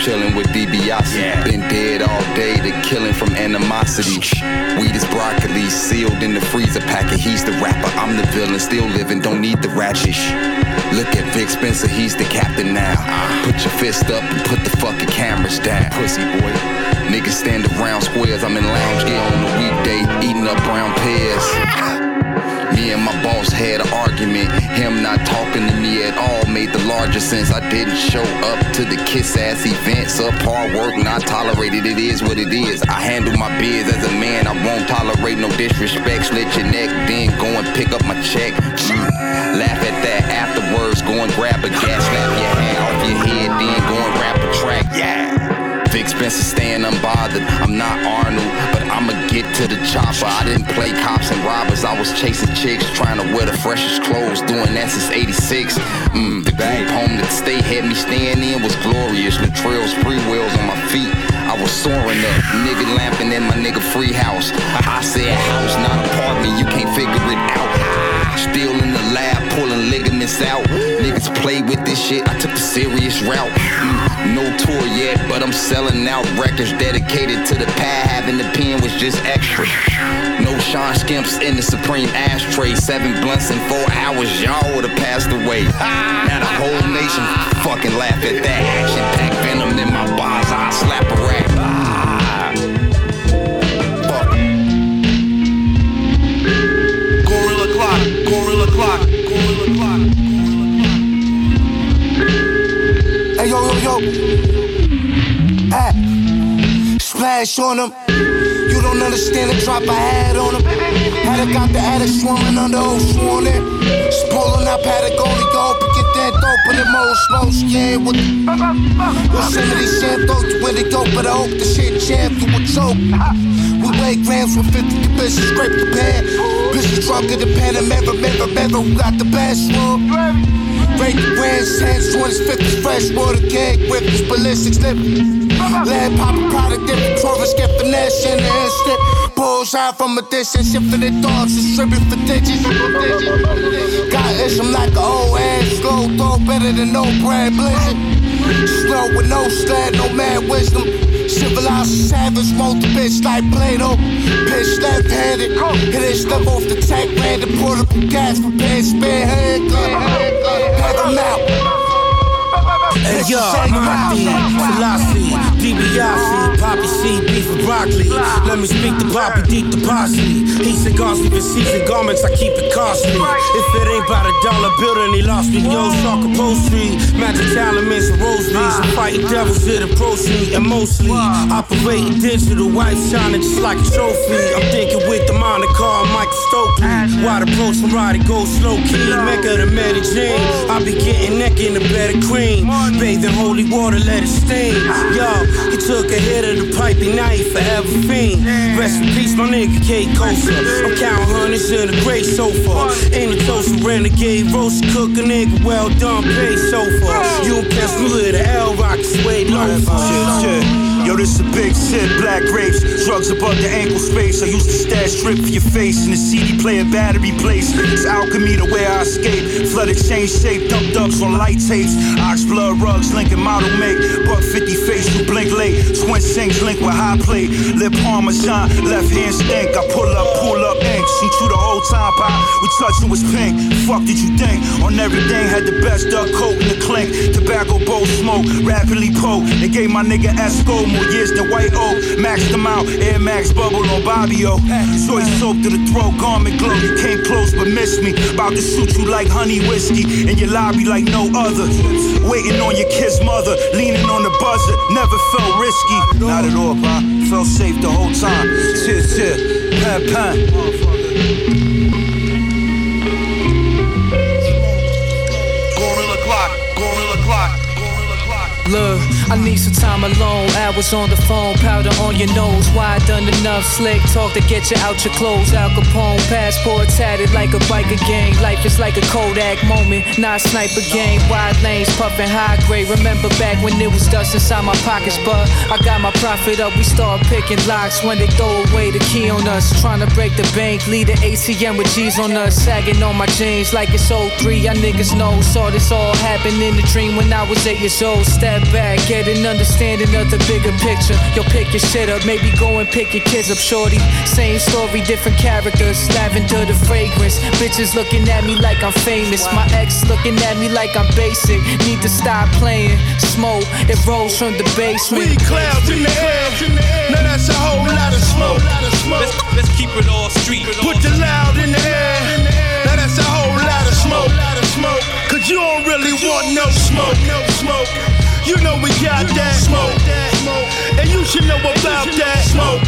S31: chilling with DiBiase. Been dead all day, the killing from animosity. Weed is broccoli, sealed in the freezer packet. He's the rapper, I'm the villain, still living, don't need the ratchet. Look at Vic Spencer, he's the captain now. Put your fist up and put the fucking cameras down. Pussy boy. Niggas stand around squares, I'm in lounge gear on a weekday, eating up brown pears. Me and my boss had an argument. Him not talking to me all made the larger sense. I didn't show up to the kiss ass events. Subpar work, not tolerated. It is what it is. I handle my biz as a man. I won't tolerate no disrespect. Slit your neck, then go and pick up my check. Mm. Laugh at that afterwards. Go and grab a gas, slap your hat off your head, then go and rap a track. Yeah. Vic Spencer staying unbothered. I'm not Arnold, but I'ma get to the chopper. I didn't play cops and robbers. I was chasing chicks, trying to wear the freshest clothes. Doing that since 86. Mm, the group home that state had me staying in was glorious. With trails, free wheels on my feet. I was soaring up, nigga lamping in my nigga free house. I said house, not apartment, you can't figure it out. Still in the lab, pulling ligaments out. Niggas play with this shit, I took the serious route. Mm, no tour yet, but I'm selling out records dedicated to the pad. Having the pen was just extra. No Sean Skimps in the Supreme ashtray. Seven blunts in four hours, y'all would've passed away. Now the whole nation fucking laugh at that. Action pack venom in my bars, I slap a rack.
S3: Hey, yo, yo, yo. Hey. Splash on them. You don't understand the drop I had on them. Had it got the attic swarming under old sworn in. Spoiling up, had it only go up and get that dope in the most smoke scared with the. Yosemite Santos where they go, but I hope the shit jam through a choke. We weigh grams with 50 bitches, scrape the pad. Bitches drunk in the remember, remember, who got the best one. Break the grand sands, 20s, 50s, fresh water keg, whippers, ballistics, nippers. Lead poppin' product, different Corvus, get finesse in the instant. Bullseye from a distance, the dogs, distribute for digits. Got ism like an old ass, slow throw better than no brand blizzard. Slow with no stat, no mad wisdom. Civilized savage, mold the bitch like Plato. Pitch left handed, hit it stuff off the tank, random portable gas, prepared spare hand gun. Have them out.
S9: Hey yo, Mafia, Selassie, DiBiase, Poppy C, beef broccoli. Let me speak to Poppy Deep the posse. He cigars, even season garments, I keep it costly. If it ain't about a dollar then he lost me. Yo, Shark upholstery, magic elements and rosaries. I'm fighting devils here to proceed, and mostly operating digital. Wife shining just like a trophy. I'm thinking with the Monaco, Michael Stokely. Wide approach from riding, go slow key. Mecca the Mary Jane. I be getting neck in the bed of cream. Bathe in holy water, let it stain. Yo, he took a hit of the piping knife, forever fiend. Rest in peace, my nigga K. Kosa. I'm counting hundreds in a gray sofa. Ain't a toast renegade, roast cook a nigga, well done, pay sofa. You don't catch me with the L rock, suede loafer.
S32: Shit. Yo, this a big shit, black grapes, drugs above the ankle space. I used to stash strip for your face in the CD player battery place. It's alchemy the way I escape. Athletic change shape, dump ducks on light tapes. Ox blood rugs, Lincoln model make. Buck 50 face, you blink late. Twin sinks link with high plate. Lip parmesan, left hand stink. I pull up, pull. Whole time pop. We touching was pink. Fuck did you think? On everything, had the best duck coat in the clink. Tobacco bowl smoke, rapidly poke. They gave my nigga Esco more years than White Oak. Maxed them out, Air Max bubble on Bobbio. Choice soap to the throat, garment glow. You came close but missed me. About to shoot you like honey whiskey. In your lobby like no other. Waiting on your kid's mother, leaning on the buzzer. Never felt risky. Not at all, pa. Felt safe the whole time. Cheer, cheer. Pan, pan.
S33: Gorilla.
S34: Look, I need some time alone. Hours on the phone, powder on your nose. Why I done enough slick talk to get you out your clothes? Al Capone, passport tatted like a biker gang. Life is like a Kodak moment, not sniper game. Wide lanes, puffin' high grade. Remember back when it was dust inside my pockets, but I got my profit up. We start picking locks when they throw away the key on us. Trying to break the bank, lead the ATM with G's on us. Sagging on my jeans like it's 03. Y'all niggas know. Saw this all happen in the dream when I was eight years old. Step back, get an understanding of the bigger picture. Yo, pick your shit up, maybe go and pick your kids up, shorty. Same story, different characters, lavender the fragrance. Bitches looking at me like I'm famous. My ex looking at me like I'm basic. Need to stop playing. Smoke, it rolls from the basement.
S12: We clouds in the air. Now that's a whole lot of smoke.
S35: Let's, let's keep it all street.
S12: Put the loud in the air. Now that's a whole lot of smoke. Cause you don't really want no smoke. No smoke. You know we got that smoke. And you should know about that smoke.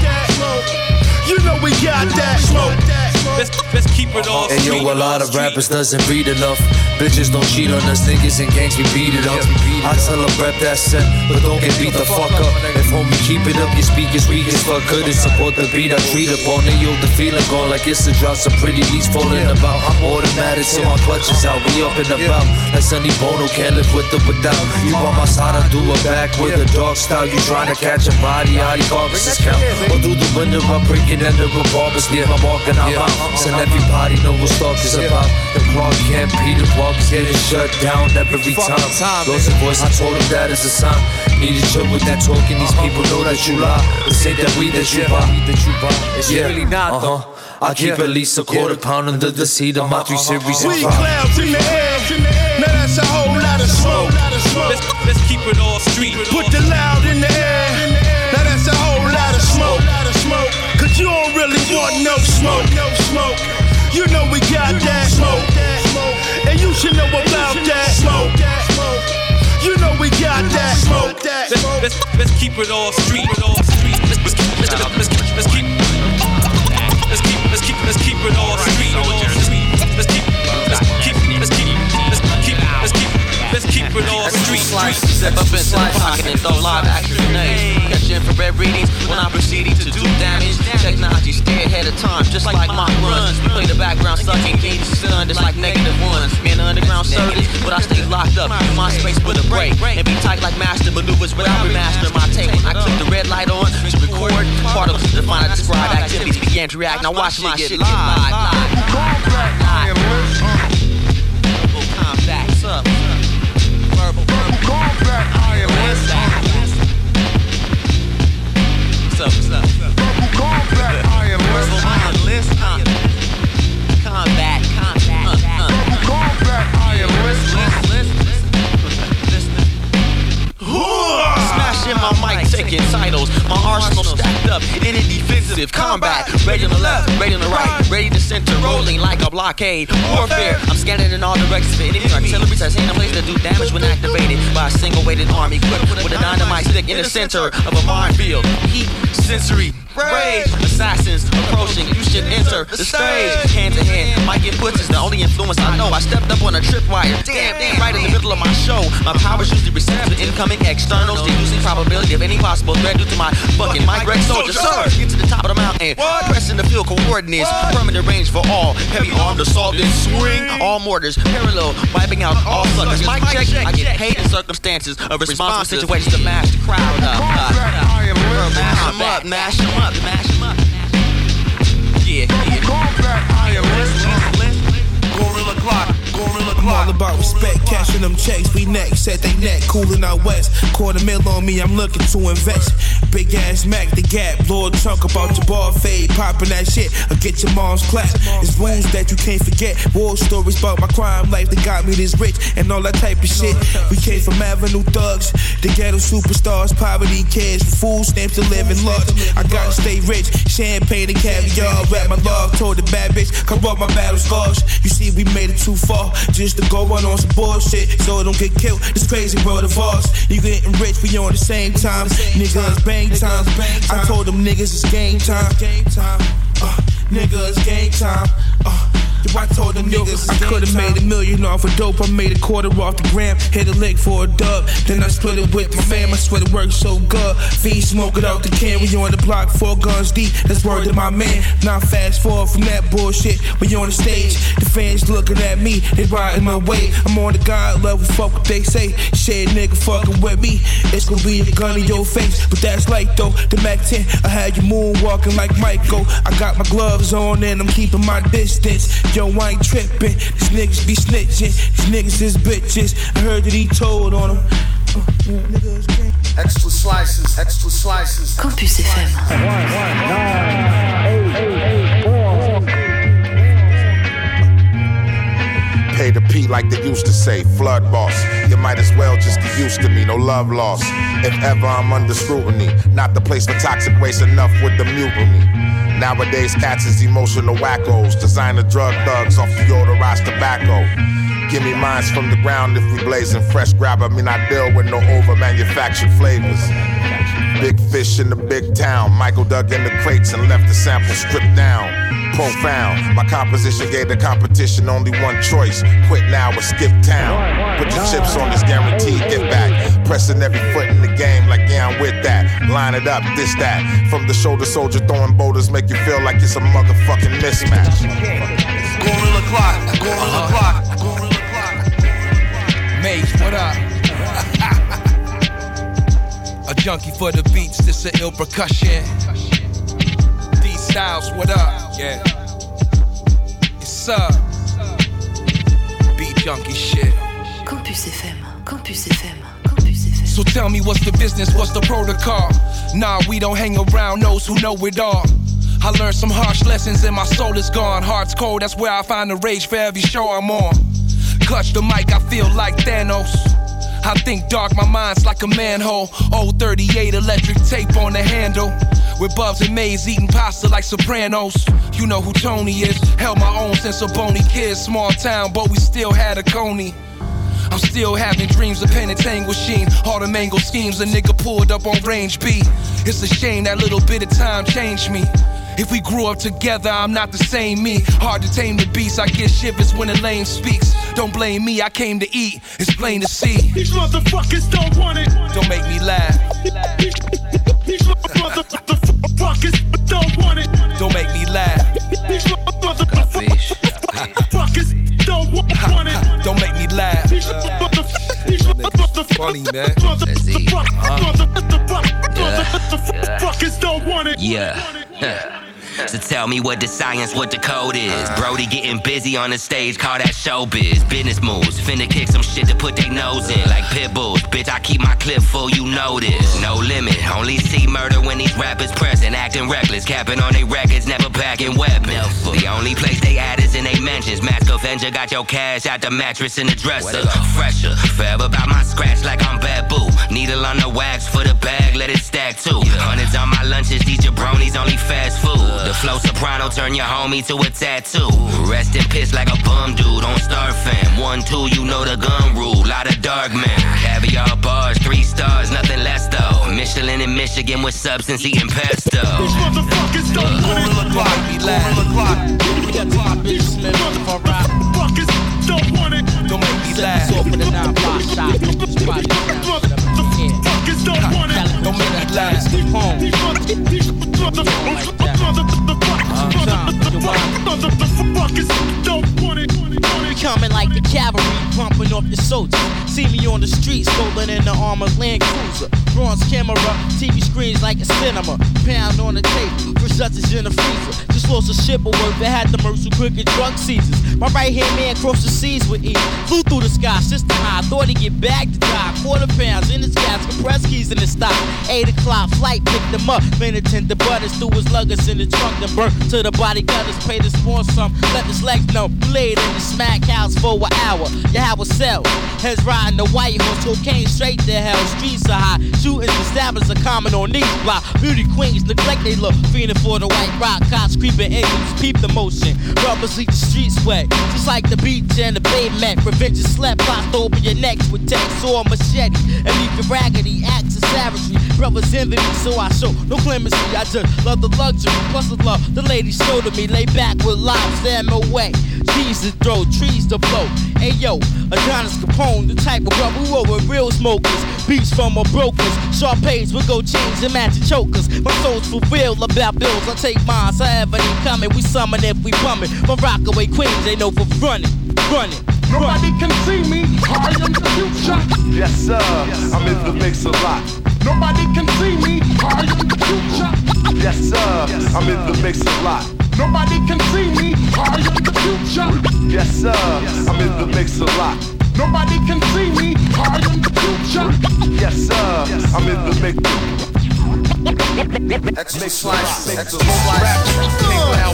S12: You know we got that smoke.
S35: Let's, let's keep it all
S36: And yo, a lot of rappers doesn't read enough. Bitches don't cheat on us, niggas and gangs we beat it up. I tell them rep that set, but don't get beat the fuck up. If homie keep it up, your speakers weak as fuck. Couldn't support the beat I treat up on it. Yo, the feeling gone like it's a drop. Some pretty leaves falling about. I'm automatic, so my clutch is out. We up and about. Like Sonny Bono, can't live with or without. You on my side, I do it back with a dog style. You trying to catch a body, how the carcasses count. Or through the window, I'm breaking under a barbers. Leave my mark and I'm out. And everybody know what Stark is about. The Clark can't be the walk is getting shut down every time. Losing voice, I told him that is a sign. Need to chill with that talking. These people know that you lie. This ain't that weed that you buy.
S35: It's really not, though.
S36: Uh-huh. I keep at least a quarter pound under the seat of my three series and
S12: We
S36: five.
S12: clouds in the air. Now that's a whole lot of smoke.
S35: Let's, let's keep it all street.
S12: Put the loud in the air. Now that's a whole lot of smoke. Cause you don't really want no smoke. You know about that smoke. You know we got that smoke.
S35: Let's, let's, let's keep it all street. Let's, let's, keep- let's, let's, let's keep let's keep let's keep let's keep it all street. It all street.
S37: Step up into the pocket and throw live action grenades. Catch infrared readings when I'm proceeding to do damage. Technology stay ahead of time, just like my runs. Play the background sucking beats, sun just like negative ones. Man, the underground circuit, but I stay locked up. in My space with a break and be tight like master maneuvers without remastering my tape. I click the red light on to record, particles to define I describe activities began to react. Now watch my shit get live. live. Combat, Verbal, verbal. What's up, what's up? Combat, combat. Smashing my mic, taking titles. My arsenal stacked up defensive combat. Ready on the left, ready on the right, ready to center, rolling like a blockade. Warfare, I'm scanning in all directions for anything artillery that's in a place to do damage when activated by a single weighted arm equipped with a dynamite stick in the center of a minefield. Heat, sensory, rage. Assassins approaching, you should enter the stage. Hand to hand, my inputs is the only influence I know. I stepped up on a tripwire, damn, damn, right in the middle of my show. My powers usually receptive to incoming externals, reducing probability of any possible threat due to my fucking mic Rex soldier. Sir, get to the top of the mountain, pressing the field coordinates, permanent range for all. Heavy armed assault and swing, all mortars, parallel, wiping out all suckers. Mic check, I get paid in circumstances. Of responsible situations to mash the crowd up. Uh, mash them up, mash them up, mash them up. Yeah, yeah. Listen.
S33: Gorilla clock, gorilla
S37: I'm all about respect, cashing them checks. We neck, set they neck, coolin' out west. Quarter mill on me, I'm looking to invest. Big ass Mac, the gap, Lord chunk about your ball fade, poppin' that shit. Or get your mom's clap. It's wounds that you can't forget. War stories about my crime life that got me this rich and all that type of shit. We came from Avenue thugs, the ghetto superstars, poverty kids, food stamps to live in luck. I gotta stay rich, champagne and caviar. Rap my love, told the bad bitch, come up my battle scars. You see, we made it too far just to go run on some bullshit, so don't get killed. This crazy world of ours. You getting rich, we on the same time. Niggas bang time. I told them niggas it's game time. Uh, nigga, it's game time. Uh, I told them niggas I could've made a million off of dope. I made a quarter off the gram, hit a lick for a dub. Then I split it with my fam. I swear it worked so good. Feed smoke it out the can. We on the block, four guns deep. That's word to my man. Now fast forward from that bullshit. We on the stage, the fans looking at me. They riding my way. I'm on the God level. Fuck what they say. Shit, nigga, fucking with me. It's gonna be a gun in your face. But that's like though. The Mac 10, I had you moonwalking like Michael. I got my gloves on and I'm keeping my distance. Yo, I ain't tripping. These niggas be snitching. These niggas is bitches. I heard that he told on them.
S3: Uh, extra slices, extra slices.
S6: Campus FM.
S38: Pay the like they used to say, flood boss. You might as well just get used to me, no love lost. If ever I'm under scrutiny, not the place for toxic waste, enough with the mutiny. Nowadays, cats is emotional wackos, designer drug thugs off the deodorized tobacco. Give me mines from the ground if we blazing fresh grab. I mean, I deal with no over manufactured flavors. Big fish in the big town. Michael dug in the crates and left the sample stripped down. Profound. My composition gave the competition only one choice. Quit now or skip town. Put your chips on this guaranteed get back. Pressing every foot in the game like yeah, I'm with that. Line it up, this that. From the shoulder soldier throwing boulders make you feel like it's a motherfucking mismatch.
S33: Gorilla clock, gorilla uh-huh. clock, gorilla
S39: Mage, what up? a junkie for the beats, this a ill percussion. D Styles, what up? Yeah. It's up. Beat junkie shit.
S6: Campus FM. Campus FM.
S39: So tell me what's the business, what's the protocol? Nah, we don't hang around those who know it all. I learned some harsh lessons and my soul is gone. Heart's cold, that's where I find the rage for every show I'm on. Clutch the mic, I feel like Thanos. I think dark, my mind's like a manhole. Old 38 electric tape on the handle. With Bubs and Maze eating pasta like Sopranos. You know who Tony is. Held my own since a bony kid. Small town, but we still had a coney. I'm still having dreams of Pentangle Sheen. All the mango schemes, a nigga pulled up on range B. It's a shame that little bit of time changed me. If we grew up together, I'm not the same me. Hard to tame the beast, I get shivers when the lame speaks. Don't blame me, I came to eat. It's plain to see.
S33: These motherfuckers don't want it.
S39: Don't make me laugh.
S33: Motherfuckers don't want it.
S39: Don't make me laugh.
S33: These motherfuckers don't want it.
S39: Don't make me laugh. Funny, man.
S33: Motherfuckers don't want it.
S40: Yeah. So tell me what the science, what the code is. Brody getting busy on the stage, call that showbiz. Business moves, finna kick some shit to put they nose in. Like pit bulls, bitch, I keep my clip full, you know this. No limit, only see murder when these rappers present, acting reckless. Capping on they records, never packing weapons. The only place they at is in they mentions. Mask Avenger got your cash out the mattress in the dresser. Fresher, forever about my scratch like I'm bamboo. Needle on the wax for the bag, let it stack too. Hundreds on my lunches, these jabronis only fast food. The flow soprano turn your homie to a tattoo. Rest in piss like a bum dude on Star Fam. One, two, you know the gun rule. Lot of dark men. Caviar bars, three stars, nothing less though. Michelin in Michigan with substance eating pesto.
S33: These Motherfuckers don't want it.
S39: Clock, be loud.
S33: Motherfuckers don't want it.
S39: Don't make me laugh.
S33: Motherfuckers don't want it.
S39: Don't make me laugh.
S33: Motherfuckers
S4: off your soldiers. See me on the streets, rolling in the armored Land Cruiser. Bronze camera, TV screens like a cinema. Pound on the tape, for such in a freezer. Just Lost a ship work that had the Mercer crooked drug seasons. My right hand man crossed the seas with ease. Flew through the sky, sister high. Thought he'd get back to die. Quarter pounds in his gas, compressed keys in his stock. Eight o'clock flight picked him up. Been attend the buttons through his luggage in the trunk. Then burnt to the body gunners. Paid his spawn some. Let his legs know. Laid in the smack house for an hour. You have a cell. Heads riding the white horse. Cocaine straight to hell. Streets are high. Shooting the stabbers are common on these block. Beauty queens neglect they look. Fiending for the white rock. Cops creeping in. Peep the motion. Rubbers leave the streets wet. Just like the beach and the pavement. Revenge is slept. To open your necks with text or machete. And leave you raggedy. Acts of savagery. Brothers envy me, so I show no clemency. I just love the luxury. Plus the love the ladies show to me. Lay back with lives, them away. Trees to throw, trees to blow. Hey yo, Adonis Capone, the type of who roll with real smokers. Beats from a brokers. Sharp pays with go chains and matching chokers. My soul's fulfilled about bills. I take mines however they coming. We summon if we bumming. From Rockaway Queens, they know for running, running.
S5: Nobody can see me. I am the future.
S9: Yes, sir. I'm in the mix a lot.
S5: Nobody can see me. I am the future.
S9: Yes, sir. I'm in the mix a lot.
S5: Nobody can see me. I am the future.
S9: Yes, sir. I'm in the mix a lot.
S5: Nobody can see me. I am the future.
S9: Yes, sir. I'm in the mix.
S3: Extra slice. Extra
S9: Rap,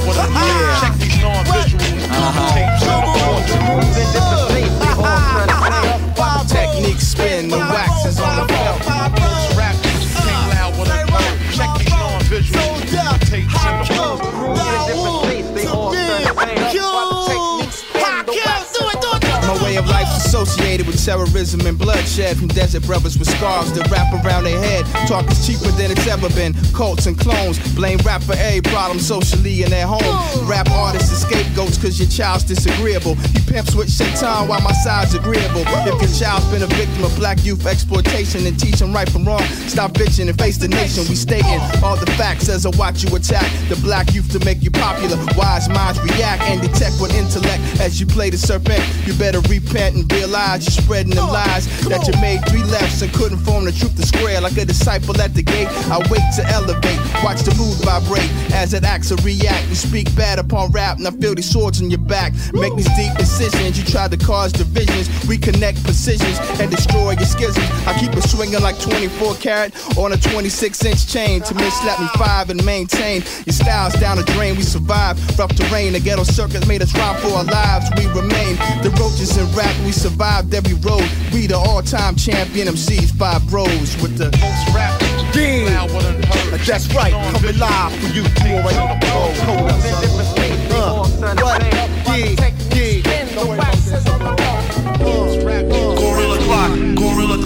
S33: terrorism and bloodshed from desert brothers with scarves that wrap around their head. Talk is cheaper than it's ever been. Cults and clones blame rap for every problem socially in their home. Rap artists are scapegoats cause your child's disagreeable. You pimps with shaitan while my side's agreeable. If your child's been a victim of black youth exploitation, then teach them right from wrong. Stop bitching and face the nation. We stating all the facts as I watch you attack the black youth to make you popular. Wise minds react and detect with intellect as you play the serpent. You better repent and realize you're spreading them lies that you made three lefts and couldn't form the truth to square. Like a disciple at the gate, I wait to elevate. Watch the mood vibrate as it acts or react. You speak bad upon rap, and I feel these swords in your back. Make these deep incisions. You try to cause divisions, reconnect precisions, and destroy your schisms. I keep it swinging like 24 karat on a 26 inch chain. To me, slap me five and maintain. Your style's down the drain, we survive. Rough terrain, the ghetto circuit made us rhyme for our lives. We remain the roaches in rap, we survived every road. We the all time champion MCs, five bros with the
S9: Most rap, King Loud, what up?
S33: That's right, coming live for you. You already know. Hold up, son. Uh, what?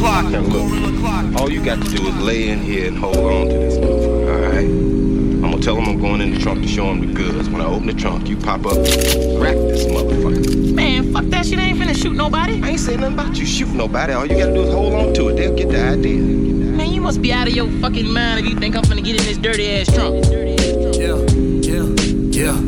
S9: Clock, Gorilla Clock.
S38: All you got to do is lay in here and hold on to this motherfucker, alright? I'm gonna tell him I'm going in the trunk to show him the goods. When I open the trunk, you pop up, crack this motherfucker.
S24: Man, fuck that shit. I ain't finna shoot nobody.
S38: I ain't saying nothing about you shoot nobody. All you gotta do is hold on to it. They'll get the idea.
S24: Man, you must be out of your fucking mind if you think I'm finna get in this dirty ass trunk.
S37: Yeah, yeah, yeah,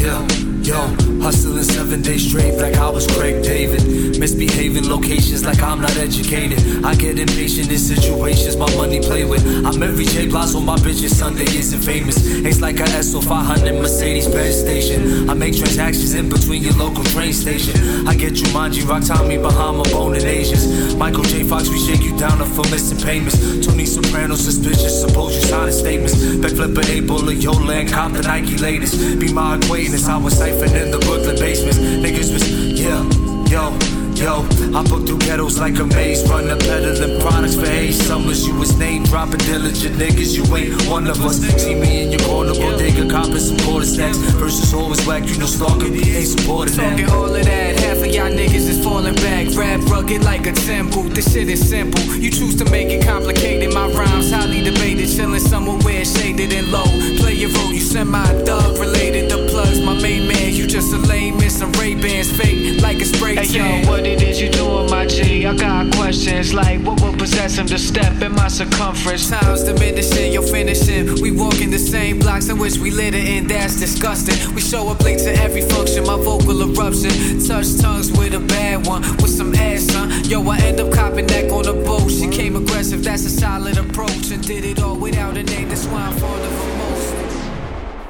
S37: yeah. Yo, hustling seven days straight like I was Craig David. Misbehaving locations like I'm not educated. I get impatient in situations my money play with. I'm every J Blas on my bitches, Sunday isn't famous. It's like a SO 500 Mercedes Benz station. I make transactions in between your local train station. I get you Jumanji, Rock Tommy, Bahama, Bone and Asians. Michael J. Fox, we shake you down for missing payments. Tony Soprano, suspicious, suppose you signing statements. Backflipper, Able, Yola, and the Nike latest. Be my acquaintance, I was siphoned in the Brooklyn basements. Niggas was, yeah, yo. Yo, I book through ghettos like a maze, running peddling products for eight summers. You was name dropping diligent niggas, you ain't one of us. See me in your corner, bodega, copping some quarter stacks. Versus always whack, you know, stalking me, ain't supporting that.
S34: Talking all of that, half of y'all niggas is falling back. Rap rugged like a temple, this shit is simple. You choose to make it complicated. My rhymes highly debated, chilling somewhere shaded and low. Play your role, you semi thug related to plugs. My main man, you just a lame in some Ray Bans fake like a spray
S41: Hey yo, what it is you doing, my G? I got questions like what would possess him to step in my circumference?
S34: Times diminishing, you're finishing. We walk in the same blocks in which we litter in, that's disgusting. We show up late to every function, my vocal eruption. Touch tongues with a bad one, with some ass, son. Yo, I end up copping neck on a boat. She came aggressive, that's a solid approach. And did it all without a name, that's why I'm of her most.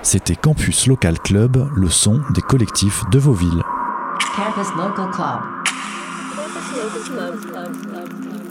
S1: C'était Campus Local Club, le son des collectifs de vos villes.
S6: Campus Local Club. Club. Club, Club, Club.